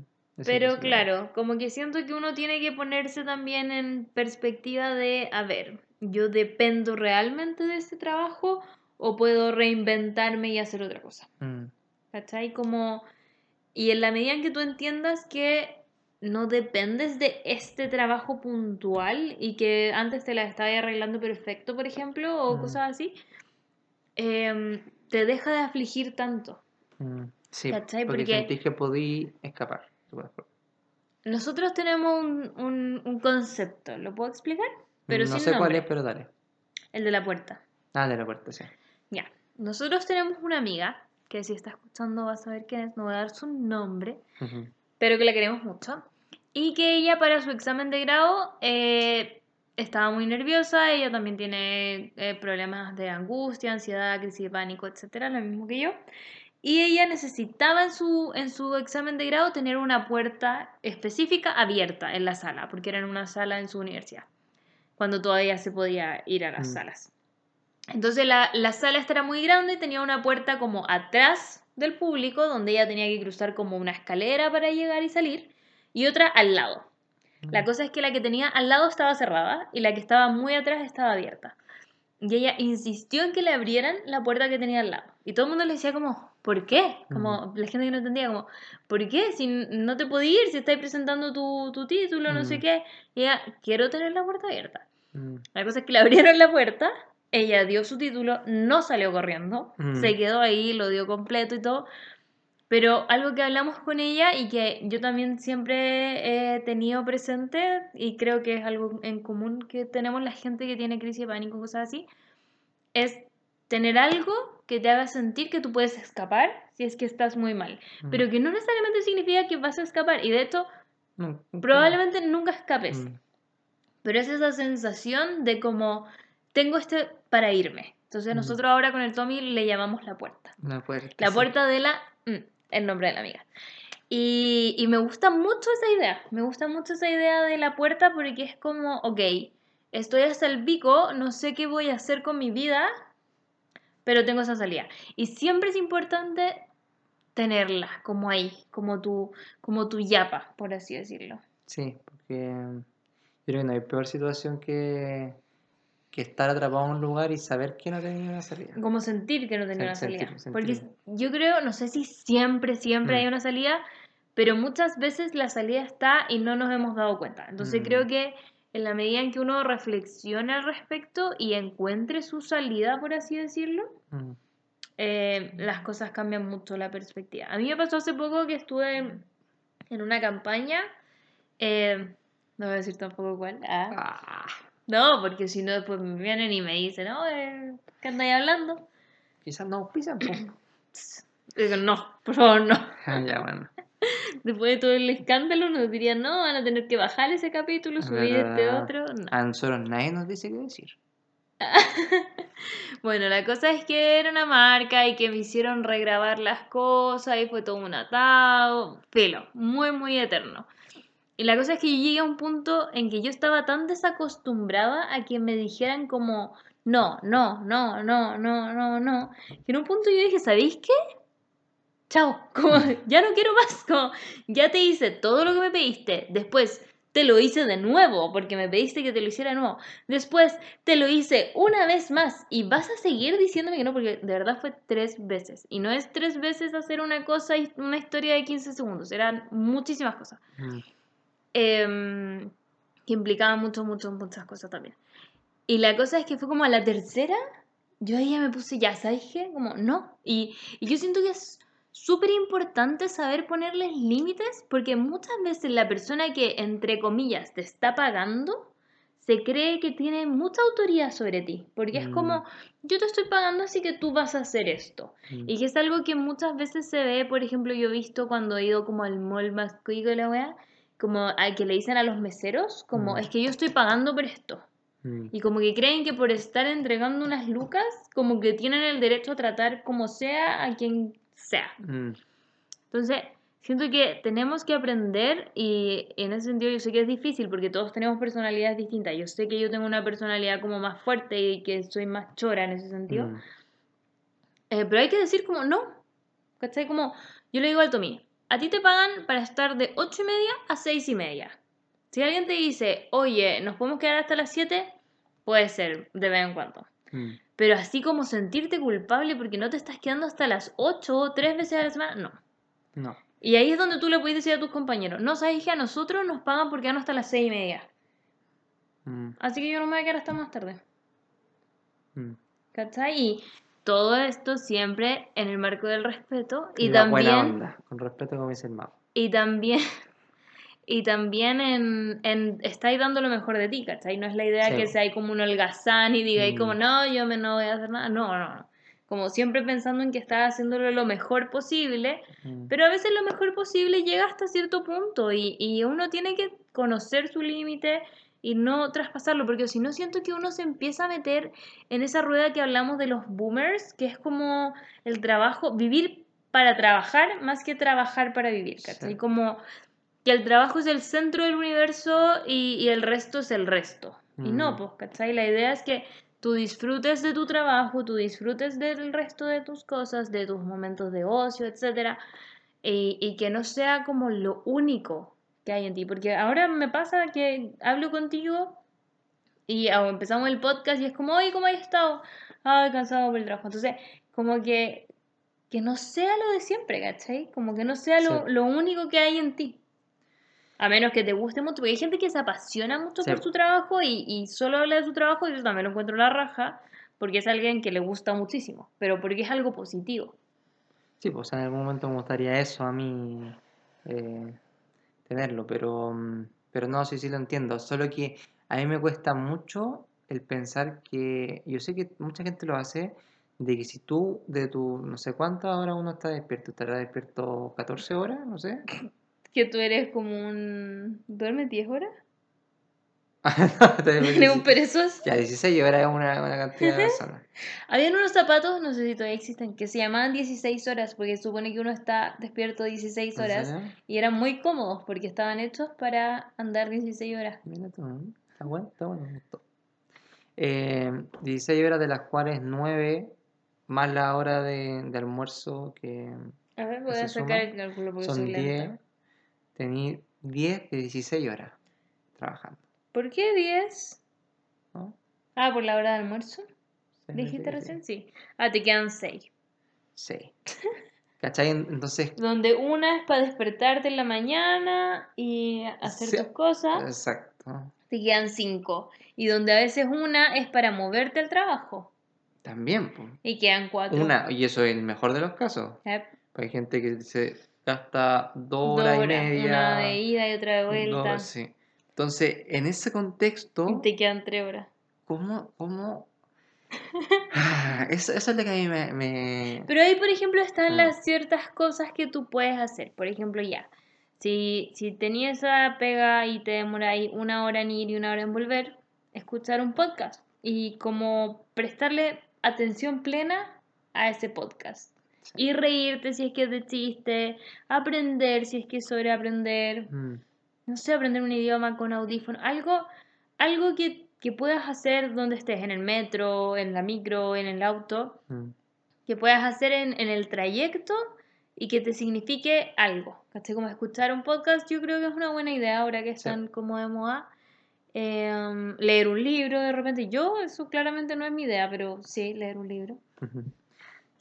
Pero claro, como que siento que uno tiene que ponerse también en perspectiva de, a ver, ¿yo dependo realmente de este trabajo o puedo reinventarme y hacer otra cosa? Mm, ¿Cachai? Como, y en la medida en que tú entiendas que no dependes de este trabajo puntual y que antes te la estabas arreglando perfecto, por ejemplo, o Mm. cosas así, em, te deja de afligir tanto. mm, sí, ¿Cachai? porque Porque- sentís que podí escapar. Nosotros tenemos un, un- un concepto, ¿lo puedo explicar? Pero no sin sé cuál nombre. es, pero dale. El de la puerta. Ah, de la puerta, sí. Ya. Nosotros tenemos una amiga que si está escuchando va a saber quién es, no voy a dar su nombre, Ujú. pero que la queremos mucho. Y que ella para su examen de grado eh, estaba muy nerviosa, ella también tiene eh, problemas de angustia, ansiedad, crisis de pánico, etcétera, lo mismo que yo. Y ella necesitaba en su, en su examen de grado tener una puerta específica abierta en la sala, porque era en una sala en su universidad, cuando todavía se podía ir a las Mm. salas. Entonces la, la sala esta era muy grande, tenía una puerta como atrás del público, donde ella tenía que cruzar como una escalera para llegar y salir, y otra al lado. La cosa es que la que tenía al lado estaba cerrada y la que estaba muy atrás estaba abierta. Y ella insistió en que le abrieran la puerta que tenía al lado. Y todo el mundo le decía como, ¿por qué? Como la gente que no entendía, como, ¿por qué? Si no te podías ir, si estás presentando tu, tu título, no sé Mm. qué. Y ella, quiero tener la puerta abierta. Mm, La cosa es que le abrieron la puerta, ella dio su título, no salió corriendo, Mm. se quedó ahí, lo dio completo y todo. Pero algo que hablamos con ella y que yo también siempre he tenido presente y creo que es algo en común que tenemos la gente que tiene crisis de pánico, cosas así, es tener algo que te haga sentir que tú puedes escapar si es que estás muy mal. mm. Pero que no necesariamente significa que vas a escapar y de hecho No, no, probablemente nunca escapes. Mm, Pero es esa sensación de como tengo este para irme. Entonces Mm. nosotros ahora con el Tommy le llamamos la puerta. una puerta, La sí. puerta de la... mm, el nombre de la amiga. Y, y me gusta mucho esa idea. Me gusta mucho esa idea de la puerta porque es como, ok, estoy hasta el pico, no sé qué voy a hacer con mi vida, pero tengo esa salida. Y siempre es importante tenerla como ahí, como tu, como tu yapa, por así decirlo. Sí, porque yo creo que no hay peor situación que, que estar atrapado en un lugar y saber que no tenía una salida. como sentir que no tenía una salida. sentir- Porque sentir. yo creo, no sé si siempre, siempre Mm. hay una salida, pero muchas veces la salida está y no nos hemos dado cuenta. Entonces Mm. creo que en la medida en que uno reflexione al respecto y encuentre su salida, por así decirlo, Mm, eh, las cosas cambian mucho la perspectiva. A mí me pasó hace poco que estuve en, en una campaña, eh, no voy a decir tampoco cuál, ah, Ah, no, porque si no después me vienen y me dicen, no, eh, ¿qué andáis hablando? quizás no pisan, po. Digo, no, por favor, no. Ah, ya, bueno. Después de todo el escándalo nos dirían, no, van a tener que bajar ese capítulo, subir este otro. No. A nosotros nadie nos dice qué decir. Bueno, la cosa es que era una marca y que me hicieron regrabar las cosas y fue todo un atado, pelo, muy, muy eterno. Y la cosa es que yo llegué a un punto en que yo estaba tan desacostumbrada a que me dijeran como, no, no, no, no, no, no, no, que en un punto yo dije, ¿sabéis qué? Chao, como, ya no quiero más, como, ya te hice todo lo que me pediste, después te lo hice de nuevo, porque me pediste que te lo hiciera de nuevo. Después te lo hice una vez más y vas a seguir diciéndome que no, porque de verdad fue tres veces. Y no es tres veces hacer una cosa y una historia de 15 segundos, eran muchísimas cosas. Mm. Em, que implicaban mucho, mucho, muchas cosas también. Y la cosa es que fue como a la tercera, yo ahí ya me puse, ya, ¿sabes qué? Como, no. Y, y yo siento que es súper importante saber ponerles límites porque muchas veces la persona que, entre comillas, te está pagando, se cree que tiene mucha autoridad sobre ti. Porque es Mm. como, yo te estoy pagando así que tú vas a hacer esto. Mm. Y que es algo que muchas veces se ve, por ejemplo, yo he visto cuando he ido como al mall más cuico de la wea, como a que le dicen a los meseros, como, Mm. es que yo estoy pagando por esto. Mm. Y como que creen que por estar entregando unas lucas, como que tienen el derecho a tratar como sea a quien sea. Mm. Entonces, siento que tenemos que aprender y en ese sentido yo sé que es difícil porque todos tenemos personalidades distintas. Yo sé que yo tengo una personalidad como más fuerte y que soy más chora en ese sentido. Mm. Eh, pero hay que decir como no. ¿Cachai? Como yo le digo al Tommy, a ti te pagan para estar de 8 y media a 6 y media. Si alguien te dice, oye, ¿nos podemos quedar hasta las 7? Puede ser, de vez en cuando. Mm. Pero así como sentirte culpable porque no te estás quedando hasta las 8 o 3 veces a la semana, no. No. Y ahí es donde tú le puedes decir a tus compañeros, no, sabes que a nosotros nos pagan porque quedarnos hasta las 6 y media. Mm. Así que yo no me voy a quedar hasta más tarde. Mm. ¿Cachai? Y todo esto siempre en el marco del respeto y la buena también onda, con respeto como dice el mago. y también y también en, en estáis dando lo mejor de ti, ¿cachai? No es la idea Sí. que seáis como un holgazán y digáis Mm. como no, yo me no voy a hacer nada, no, no, no. Como siempre pensando en que estás haciéndolo lo mejor posible, Mm. pero a veces lo mejor posible llega hasta cierto punto y, y uno tiene que conocer su límite y no traspasarlo, porque si no siento que uno se empieza a meter en esa rueda que hablamos de los boomers, que es como el trabajo, vivir para trabajar más que trabajar para vivir, ¿cachai? Sí. Como que el trabajo es el centro del universo y, y el resto es el resto. Y no, Mm. pues, ¿cachai? La idea es que tú disfrutes de tu trabajo, tú disfrutes del resto de tus cosas, de tus momentos de ocio, etcétera, y, y que no sea como lo único que hay en ti. Porque ahora me pasa que hablo contigo y ah, empezamos el podcast y es como, oye, ¿cómo has estado? Ay, cansado por el trabajo. Entonces, como que, que no sea lo de siempre, ¿cachai? Como que no sea lo, Sí. lo único que hay en ti. A menos que te guste mucho, porque hay gente que se apasiona mucho Sí. por su trabajo y, y solo habla de su trabajo y yo también lo encuentro la raja, porque es alguien que le gusta muchísimo, pero porque es algo positivo. Sí, pues en algún momento me gustaría eso a mí eh, tenerlo, pero, mm, pero no, sí, sí lo entiendo. Solo que a mí me cuesta mucho el pensar que, yo sé que mucha gente lo hace, de que si tú de tu, no sé cuántas horas uno está despierto, estará despierto 14 horas, no sé. Que tú eres como un... ¿Duermes 10 horas? ¿Eres un 16. perezoso? Ya, 16 horas es una, una cantidad de personas. Habían unos zapatos, no sé si todavía existen, que se llamaban 16 horas, porque supone que uno está despierto 16 ¿En horas, y eran muy cómodos, porque estaban hechos para andar 16 horas. Mira tú, ¿eh? está bueno, está bueno. Eh, 16 horas de las cuales 9 más la hora de, de almuerzo que A ver, voy a sacar suma, el cálculo porque son soy 10, lenta. Tení 10 de 16 horas trabajando, ¿Por qué 10? ¿no? Ah, por la hora de almuerzo. Seis ¿Dijiste recién? Sí. Ah, te quedan 6. 6. ¿Cachai? En- Entonces, Donde una es para despertarte en la mañana y hacer Sí, tus cosas, exacto. te quedan 5. Y donde a veces una es para moverte al trabajo También, pues, y quedan 4. una, y eso es el mejor de los casos. Hay gente que se gasta dos horas y media. Una de ida y otra de vuelta. sí. Entonces, en ese contexto, Y te quedan 3 horas. ¿cómo, cómo? Ah, eso, eso es lo que a mí me... me- Pero ahí, por ejemplo, están Mm. las ciertas cosas que tú puedes hacer. Por ejemplo, ya. Si, si tenías esa pega y te demoráis una hora en ir y una hora en volver, escuchar un podcast. y como prestarle atención plena a ese podcast. Sí. Y reírte si es que es de chiste, aprender si es que es sobre aprender, Mm, no sé, aprender un idioma con audífono, algo, algo que, que puedas hacer donde estés, en el metro, en la micro, en el auto, mm. que puedas hacer en, en el trayecto y que te signifique algo. ¿Cachai? Como escuchar un podcast, yo creo que es una buena idea ahora que están como de moda. Em, leer un libro de repente. Yo, eso claramente no es mi idea, pero sí, leer un libro. Ujú.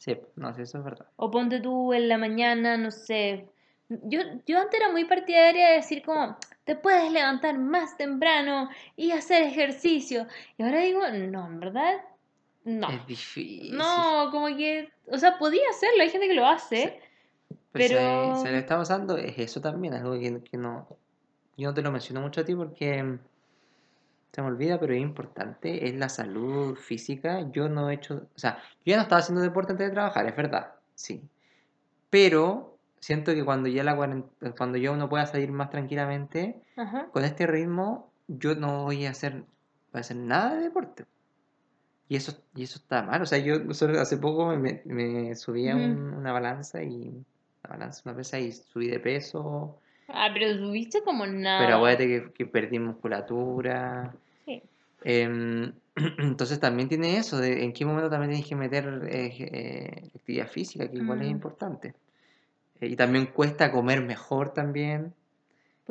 Sí, no, sí, eso es verdad. O ponte tú en la mañana, no sé. Yo, yo antes era muy partidaria de decir como, te puedes levantar más temprano y hacer ejercicio. Y ahora digo, no, en verdad, no. Es difícil. No, como que, o sea, podía hacerlo, hay gente que lo hace. Pero, pero- se, se le está pasando es eso también, algo que, que no. Yo no te lo menciono mucho a ti porque se me olvida, pero es importante, es la salud física. Yo no he hecho, o sea, yo ya no estaba haciendo deporte antes de trabajar, es verdad, sí. Pero siento que cuando ya la cuando yo no pueda salir más tranquilamente, Ajá. con este ritmo, yo no voy a hacer, voy a hacer nada de deporte. Y eso, y eso está mal. O sea, yo hace poco me, me- subí a un- una balanza y una balanza, una pesa y subí de peso. Ah, pero subiste como nada. Pero acuérdate que, que perdí musculatura. Sí. Em, entonces también tiene eso, de en qué momento también tienes que meter eh, eh, actividad física, que igual es Mm. importante. Eh, y también cuesta comer mejor también.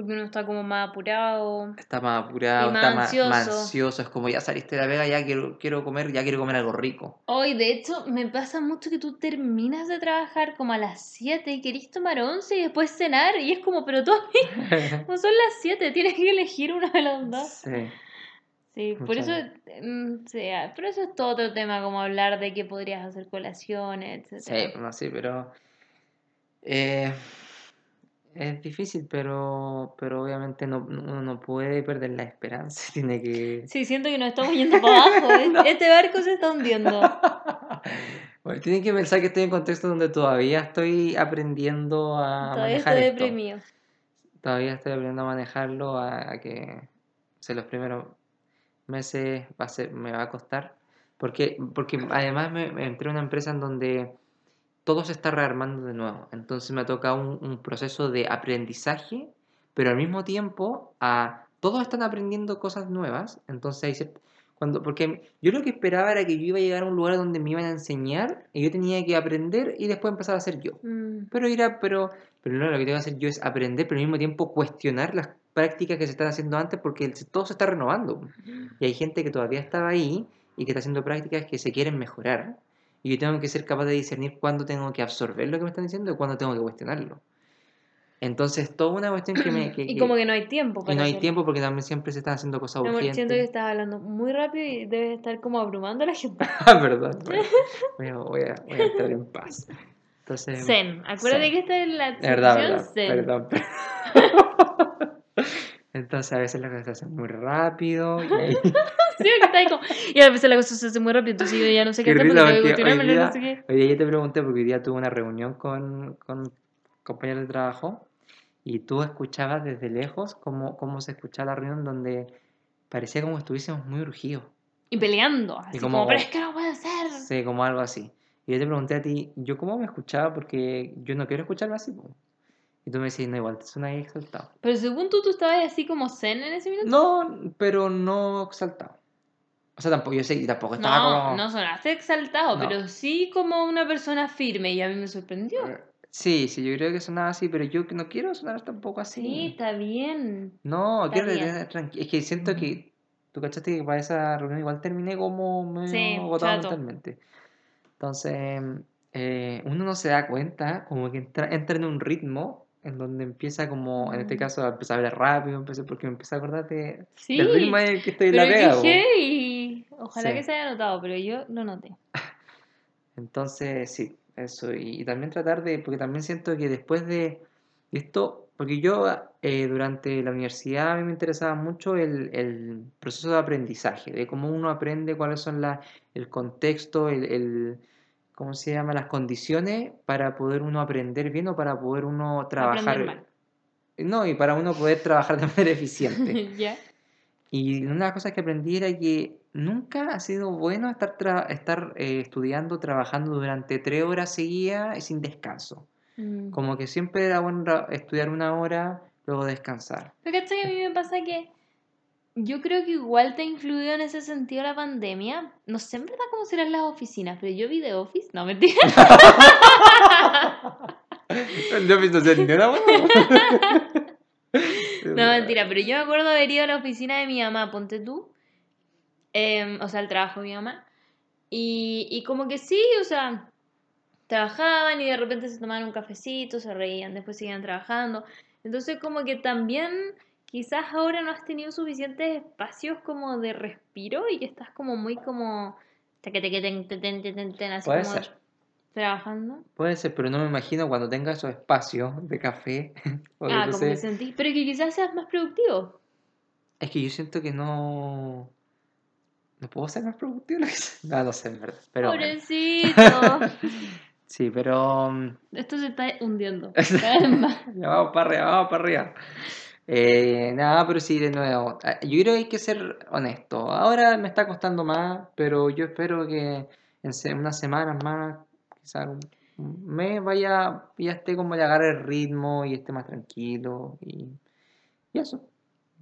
Porque uno está como más apurado. Está más apurado, más está más, más ansioso. ansioso. Es como ya saliste de la vega, ya quiero, quiero comer, ya quiero comer algo rico. Hoy, de hecho, me pasa mucho que tú terminas de trabajar como a las 7 y querís tomar 11 y después cenar. Y es como, pero tú, no son las 7, tienes que elegir una de las dos. Sí. Sí, por eso, mm, sí, ah, pero eso es todo otro tema, como hablar de que podrías hacer colaciones, Sí, etcétera. no, sí, pero eh, es difícil, pero, pero obviamente no, uno no puede perder la esperanza, tiene que... Sí, siento que nos estamos yendo para abajo. Este barco se está hundiendo. Bueno, tienen que pensar que estoy en contexto donde todavía estoy aprendiendo a Todavía manejar estoy esto. deprimido. Todavía estoy aprendiendo a manejarlo, a, a que o sea, los primeros meses va a ser, me va a costar. Porque, porque además me, me entré a una empresa en donde todo se está rearmando de nuevo. Entonces me toca un, un proceso de aprendizaje, pero al mismo tiempo a, todos están aprendiendo cosas nuevas. Entonces cuando, porque yo lo que esperaba era que yo iba a llegar a un lugar donde me iban a enseñar y yo tenía que aprender y después empezar a hacer yo. Mm, Pero ir a- pero, pero no, lo que tengo que hacer yo es aprender, pero al mismo tiempo cuestionar las prácticas que se están haciendo antes porque el- todo se está renovando. Y hay gente que todavía estaba ahí y que está haciendo prácticas que se quieren mejorar. Y yo tengo que ser capaz de discernir cuándo tengo que absorber lo que me están diciendo y cuándo tengo que cuestionarlo. Entonces, toda una cuestión que me... que- Y como que no hay tiempo y para no hay hacerlo. tiempo porque también siempre se están haciendo cosas amor, urgentes. siento que estás hablando muy rápido y debes estar como abrumando a la gente. Ah, perdón. Bueno, voy, a, voy a- estar en paz. Entonces, Zen. Acuérdate zen. que esta es la verdad, verdad, zen. perdón. perdón. Entonces a veces las cosas se hacen muy rápido y ahí- Sí, como... Y a veces la cosa se hace muy rápido, entonces yo ya no sé qué, Qué hacer cuestionármelo, hoy no día- sé qué. Hoy día yo te pregunté porque hoy día tuve una reunión con, con compañeros de trabajo y tú escuchabas desde lejos cómo, cómo se escuchaba la reunión donde parecía como estuviésemos muy urgidos. Y peleando, así como- como, pero es que no puede ser. Sí, como algo así. Y yo te pregunté a ti, ¿yo cómo me escuchaba? Porque yo no quiero escucharlo así. Y tú me decís, no, igual te suena ahí exaltado. Pero según tú, tú estabas así como zen en ese minuto. No, pero no exaltado. O sea, tampoco, yo sé, y tampoco estaba No, como... no sonaste exaltado, No. pero sí como una persona firme y a mí me sorprendió. Eh, Sí, sí, yo creo que sonaba así, pero yo no quiero sonar tampoco así. Sí, está bien. No, Está quiero bien. tener tranquilo. Es que siento que tú cachaste que para esa reunión igual terminé como medio Sí, agotado chato. mentalmente. Entonces, eh, uno no se da cuenta, como que entra, entra en un ritmo en donde empieza como, en este Mm. caso, a empezar a hablar rápido, empecé, porque me empecé a acordar de, Sí, del ritmo en el que estoy en pero la pega. qué y ojalá Sí. que se haya notado, pero yo lo noté. Entonces, sí, eso. Y, y también tratar de, porque también siento que después de esto, porque yo eh, durante la universidad a mí me interesaba mucho el, el proceso de aprendizaje, de cómo uno aprende, cuáles son la, el contexto, el, el- ¿cómo se llama? Las condiciones para poder uno aprender bien o para poder uno trabajar. Mal. No, y para uno poder trabajar de manera eficiente. Y una de las cosas que aprendí era que nunca ha sido bueno estar, tra- estar eh, estudiando, trabajando durante tres horas seguidas y sin descanso. Mm. Como que siempre era bueno estudiar una hora, luego descansar. Pero ¿cachai? A mí me pasa que yo creo que igual te ha influido en ese sentido la pandemia. No sé en verdad cómo serán las oficinas, pero yo vi de Office. No, mentira. Yo pienso ser ni una No, mentira, pero yo me acuerdo haber ido a la oficina de mi mamá, ponte tú. Em, o sea, el trabajo de mi mamá. Y, y como que sí, o sea, trabajaban y de repente se tomaban un cafecito, se reían, después seguían trabajando. Entonces como que también quizás ahora no has tenido suficientes espacios como de respiro y que estás como muy como... Así Puede como ser. trabajando. Puede ser, pero no me imagino cuando tenga esos espacios de café. o de Ah, como que sentís. Pero que quizás seas más productivo. Es que yo siento que no. No puedo ser más productivo. No, no sé, en verdad. Pero bueno. Pobrecito. Sí, pero. mm, Esto se está hundiendo. Cada vez más. Ya vamos para arriba, vamos para arriba. Eh, nada, pero sí, de nuevo. ah, Yo creo que hay que ser honesto. Ahora me está costando más, pero yo espero que en unas semanas más, quizás un, mes, vaya, ya esté como le agarre el ritmo y esté más tranquilo y, y eso.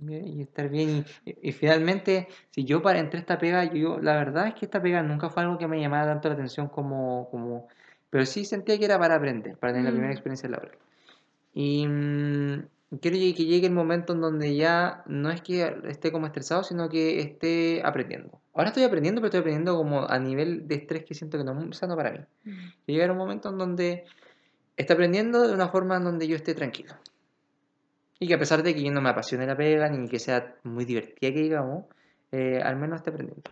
Y, y estar bien. Y, y finalmente, si yo para entre esta pega, yo, la verdad es que esta pega nunca fue algo que me llamara tanto la atención como, como, pero sí sentía que era para aprender, para tener la primera Mm. experiencia laboral. Y mm, quiero que llegue el momento en donde ya no es que esté como estresado, sino que esté aprendiendo. Ahora estoy aprendiendo, pero estoy aprendiendo como a nivel de estrés que siento que no es muy sano para mí. Y llegar un momento en donde esté aprendiendo de una forma en donde yo esté tranquilo. Y que a pesar de que yo no me apasione la pega, ni que sea muy divertida que digamos, eh, al menos esté aprendiendo.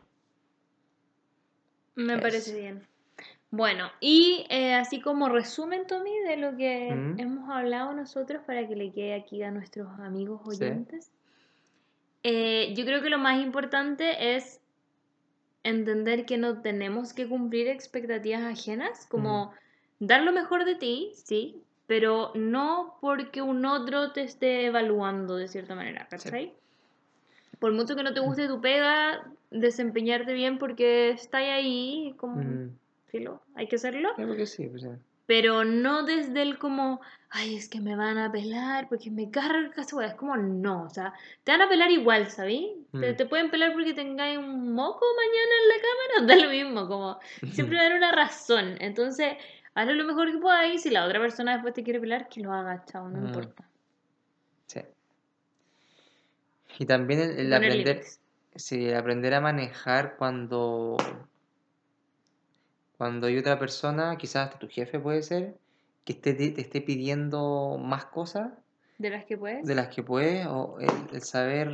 Me parece bien. Bueno, y eh, así como resumen, Tommy, de lo que Mm. hemos hablado nosotros para que le quede aquí a nuestros amigos Sí. oyentes, eh, yo creo que lo más importante es entender que no tenemos que cumplir expectativas ajenas, como dar lo mejor de ti, sí, pero no porque un otro te esté evaluando de cierta manera, ¿cachai? Por mucho que no te guste tu pega, desempeñarte bien porque está ahí, como, Mm, filo, hay que hacerlo, creo que sí, pues, pero no desde el como, ay, es que me van a pelar porque me carga esa. Es como, no, o sea, te van a pelar igual, ¿sabí? Te, Mm. te pueden pelar porque tengáis un moco mañana en la cámara, da lo mismo, como, siempre va a haber una razón. Entonces, haz lo mejor que podáis y si la otra persona después te quiere pelar, que lo haga, chao, no Mm. importa. Sí. Y también el, el aprender, sí, el aprender a manejar cuando, cuando hay otra persona, quizás hasta tu jefe puede ser, que esté, te, te esté pidiendo más cosas De las que puedes. de las que puedes, o el, el saber,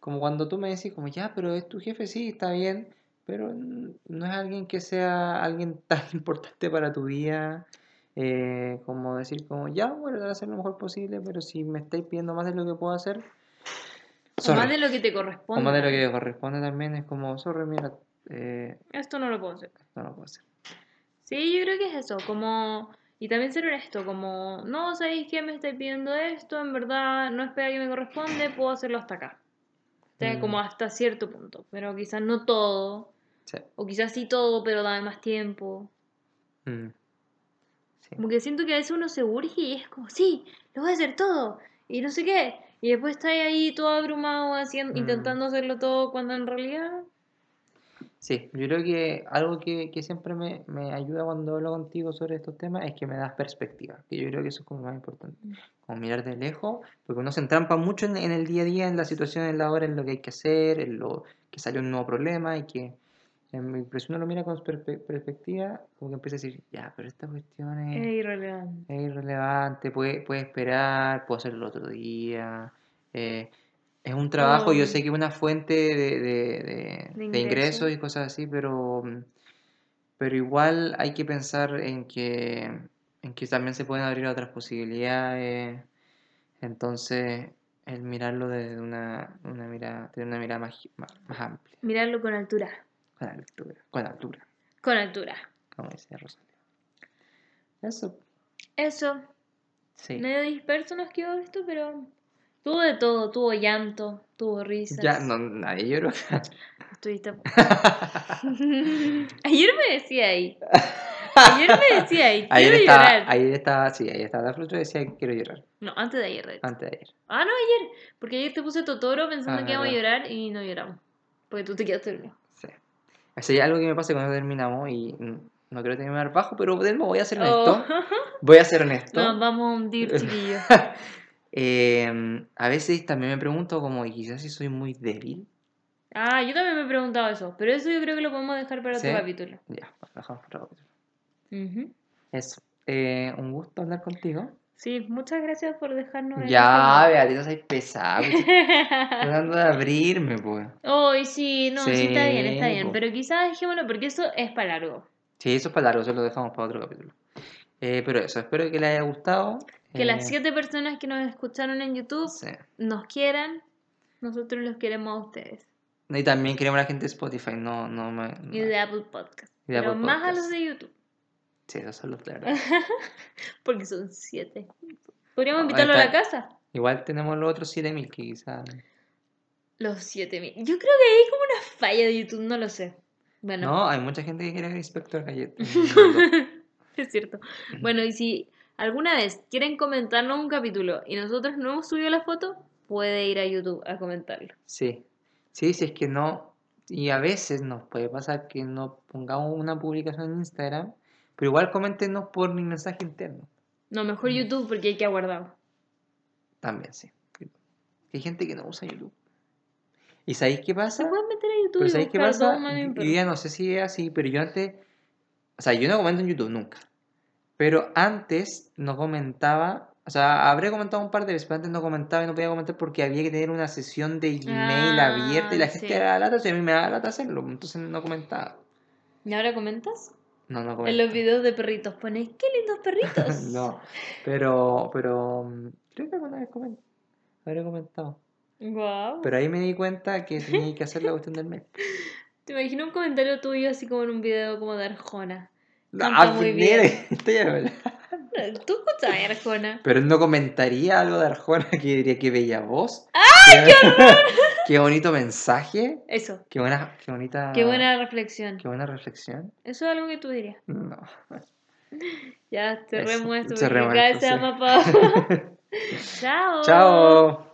como cuando tú me decís, como ya, pero es tu jefe, sí, está bien, pero no es alguien que sea alguien tan importante para tu vida, eh, como decir, como ya, voy a hacer lo mejor posible, pero si me estáis pidiendo más de lo que puedo hacer, O más de lo que te O corresponde. más de lo que me corresponde también, es como, sorry, mira, eh, Esto no lo puedo hacer. no lo puedo hacer. Sí, yo creo que es eso, como... Y también ser honesto, como, no, ¿sabéis qué? Me estáis pidiendo esto, en verdad no es pega que me corresponde, puedo hacerlo hasta acá. O sea, Mm. como hasta cierto punto, pero quizás no todo, Sí. o quizás sí todo, pero dame más tiempo. Mm. Sí. Como que siento que a veces uno se urge y es como, sí, lo voy a hacer todo, y no sé qué. Y después está ahí todo abrumado haciendo, Mm. intentando hacerlo todo cuando en realidad... Sí, yo creo que algo que, que siempre me, me ayuda cuando hablo contigo sobre estos temas es que me das perspectiva, que yo creo que eso es como lo más importante, Mm. como mirar de lejos, porque uno se entrampa mucho en, en el día a día, en la situación, en la hora, en lo que hay que hacer, en lo que salió un nuevo problema y que, pero si uno lo mira con perspe- perspectiva, como que empieza a decir, ya, pero esta cuestión Es es, irrelevante. es irrelevante, puede, puede esperar, puedo hacerlo otro día. eh, es un trabajo, yo sé que es una fuente de, de- de- De de ingresos ingreso. y cosas así, pero, pero igual hay que pensar en que, en que también se pueden abrir otras posibilidades. Entonces, el mirarlo desde una, una mirada, desde una mirada más, más, más amplia, Mirarlo con altura, con altura, con altura, con altura. como decía Rosario. Eso, Eso, sí. medio disperso nos quedó esto, pero Tuvo de todo, tuvo llanto, tuvo risas. Ya, no, nadie lloró. Estuviste... Ayer me decía ahí. Ayer me decía ahí, quiero Ayer estaba, llorar. ayer estaba, sí, ayer estaba de fruto y decía quiero llorar. No, antes de ayer, de hecho. Antes de ayer. Ah, no, ayer. Porque ayer te puse Totoro pensando Ah, que íbamos a llorar y no lloramos. Porque tú te quedaste dormido. Sí. Es algo que me pasa cuando terminamos y no quiero terminar bajo, pero voy a ser Oh. honesto. Voy a ser honesto. Nos vamos a hundir, chiquillos. Eh, a veces también me pregunto como, ¿y quizás si soy muy débil? Ah, yo también me he preguntado eso. Pero eso yo creo que lo podemos dejar para ¿Sí? otro capítulo. Ya, pues, dejamos para otro. Ujú. Eso. Eh, un gusto hablar contigo. Sí, muchas gracias por dejarnos. Ya, Beatriz, soy pesado. Tratando de abrirme, pues. Ay, sí, no, sí, está bien, está bien. po. Pero quizás dejémoslo porque eso es para largo. Sí, eso es para largo, eso lo dejamos para otro capítulo. Eh, pero eso, espero que les haya gustado. Que Eh, las siete personas que nos escucharon en YouTube sí. nos quieran. Nosotros los queremos a ustedes. Y también queremos a la gente de Spotify, no, no me... Y no. de Apple Podcast. Y de Pero Apple más a los de YouTube. Sí, esos son los de verdad. Porque son siete. Podríamos Ah, invitarlo a la casa. Igual tenemos los otros 7000 que quizás... Los siete mil. Yo creo que hay como una falla de YouTube, no lo sé. Bueno, No, hay mucha gente que quiere ver Inspector Gadget. es cierto. Bueno, y si alguna vez quieren comentarnos un capítulo y nosotros no hemos subido la foto, puede ir a YouTube a comentarlo. Sí, sí, sí, es que no. Y a veces nos puede pasar que no pongamos una publicación en Instagram, pero igual coméntenos por mi mensaje interno. No, mejor. YouTube porque hay que aguardar. También, sí. Hay gente que no usa YouTube. ¿Y sabéis qué pasa? Se pueden meter a YouTube Pero y ¿sabéis qué pasa? Yo ya no sé si es así, pero yo antes. O sea, yo no comento en YouTube nunca. Pero antes no comentaba. O sea, habré comentado un par de veces, pero antes no comentaba y no podía comentar porque había que tener una sesión de Gmail Ah, abierta y la gente sí. era lata, y a mí me daba lata hacerlo, entonces no comentaba. ¿Y ahora comentas? No, no En comentaba. los videos de perritos pones, qué lindos perritos. no, pero, pero mm, creo que alguna vez comenté. Habré comentado. Guau. Pero ahí me di cuenta que tenía que hacer la cuestión del mail. Te imagino un comentario tuyo así como en un video como de Arjona. No, Canta muy mire, bien. estoy. Tú escuchas a Arjona. Pero no comentaría algo de Arjona que diría que bella voz. ¡Ay, qué qué bonito mensaje. Eso. Qué buena, qué bonita. Qué buena reflexión. Qué buena reflexión. Eso es algo que tú dirías. No. Ya cerremos esto cerremos esto. Chao. Chao.